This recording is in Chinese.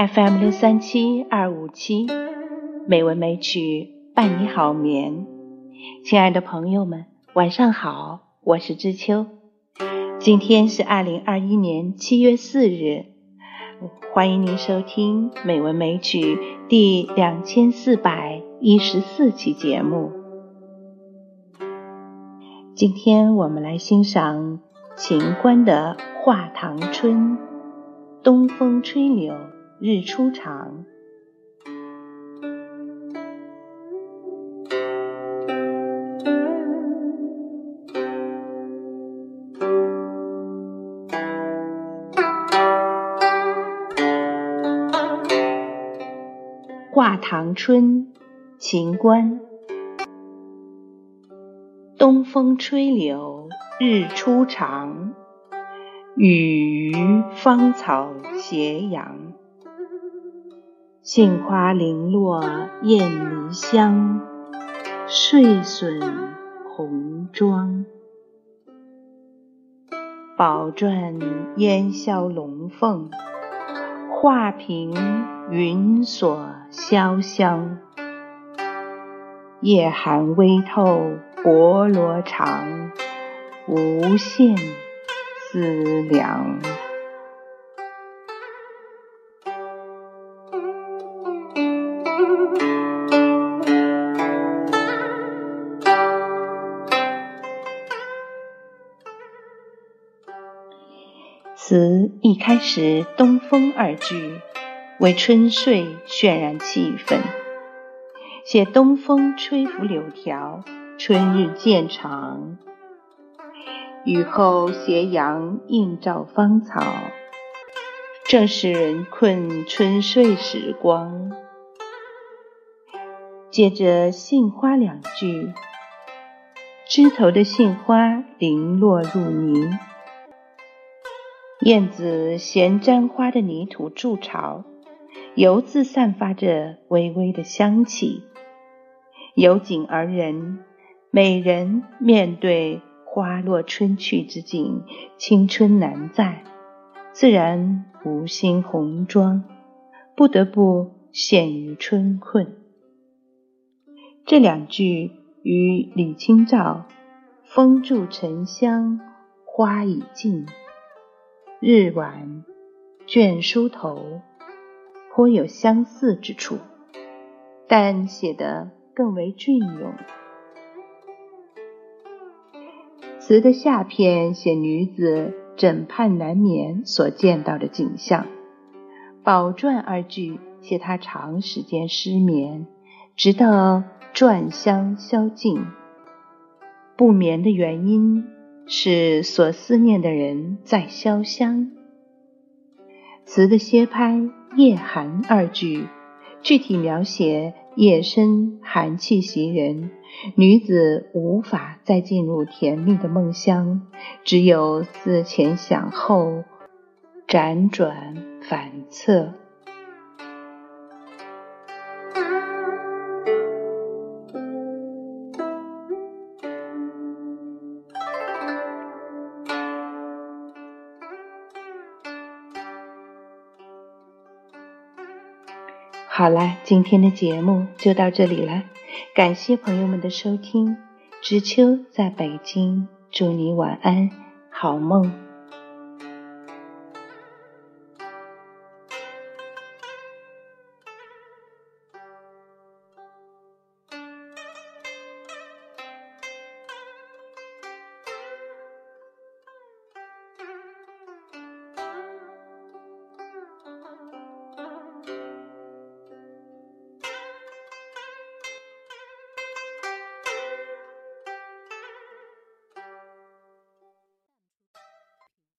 FM 六三七二五七，美文美曲伴你好眠。亲爱的朋友们，晚上好，我是知秋。今天是二零二一年七月四日，欢迎您收听《美文美曲》第两千四百一十四期节目。今天我们来欣赏秦观的《画堂春》，东风吹柳日初长。《画堂春》秦观，东风吹柳日初长，雨余芳草斜阳。杏花零落燕泥香，睡损红妆。宝篆烟消龙凤。画屏云锁潇湘，夜寒微透薄罗裳，无限思量。词一开始，“东风”二句为春睡渲染气氛，写东风吹拂柳条，春日渐长；雨后斜阳映照芳草，正使人困春睡时光。接着“杏花”两句，枝头的杏花零落入泥。燕子衔沾花的泥土筑巢，油自散发着微微的香气。由景而人，美人面对花落春去之景，青春难在，自然无心红妆，不得不陷于春困。这两句与李清照“风住沉香花已尽”。日晚卷梳头，颇有相似之处，但写得更为隽永。词的下片写女子枕畔难眠所见到的景象，宝馔二句写她长时间失眠，直到篆香消尽。不眠的原因。是所思念的人在潇湘。词的歇拍“夜寒”二句，具体描写夜深寒气袭人，女子无法再进入甜蜜的梦乡，只有思前想后，辗转反侧。好了，今天的节目就到这里了，感谢朋友们的收听。知秋在北京，祝你晚安，好梦。